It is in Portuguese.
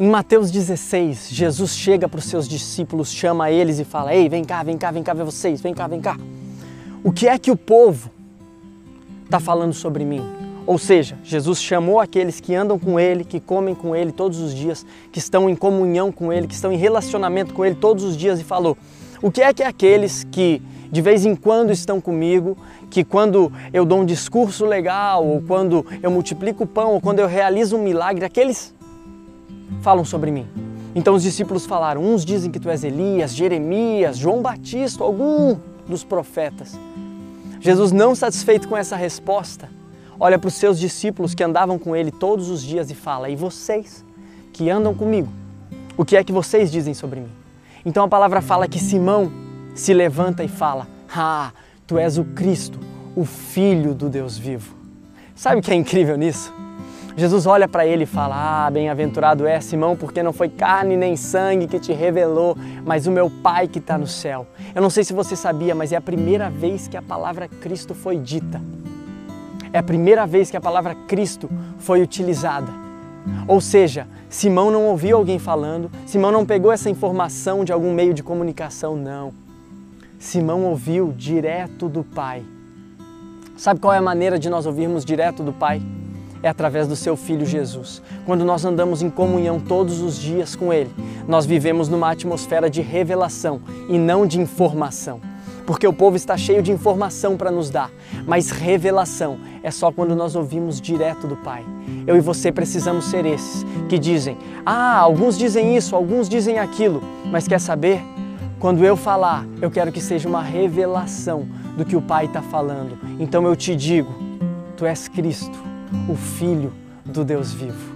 Em Mateus 16, Jesus chega para os seus discípulos, chama eles e fala: Ei, vem cá, vem cá, vem cá ver vocês, vem cá, vem cá. O que é que o povo está falando sobre mim? Ou seja, Jesus chamou aqueles que andam com Ele, que comem com Ele todos os dias, que estão em comunhão com Ele, que estão em relacionamento com Ele todos os dias e falou: O que é que aqueles que de vez em quando estão comigo, que quando eu dou um discurso legal, ou quando eu multiplico o pão, ou quando eu realizo um milagre, aqueles falam sobre mim. Então os discípulos falaram: uns dizem que tu és Elias, Jeremias, João Batista, algum dos profetas. Jesus, não satisfeito com essa resposta, olha para os seus discípulos que andavam com ele todos os dias e fala: E vocês que andam comigo, o que é que vocês dizem sobre mim? Então a palavra fala que Simão se levanta e fala: Ah, tu és o Cristo, o Filho do Deus vivo. Sabe o que é incrível nisso? Jesus olha para ele e fala: Ah, bem-aventurado é Simão, porque não foi carne nem sangue que te revelou, mas o meu Pai que está no céu. Eu não sei se você sabia, mas é a primeira vez que a palavra Cristo foi dita. É a primeira vez que a palavra Cristo foi utilizada. Ou seja, Simão não ouviu alguém falando, Simão não pegou essa informação de algum meio de comunicação, não. Simão ouviu direto do Pai. Sabe qual é a maneira de nós ouvirmos direto do Pai? É através do seu Filho Jesus. Quando nós andamos em comunhão todos os dias com Ele, nós vivemos numa atmosfera de revelação e não de informação. Porque o povo está cheio de informação para nos dar, mas revelação é só quando nós ouvimos direto do Pai. Eu e você precisamos ser esses que dizem: ah, alguns dizem isso, alguns dizem aquilo, mas quer saber? Quando eu falar, eu quero que seja uma revelação do que o Pai está falando. Então eu te digo: Tu és Cristo o Filho do Deus vivo.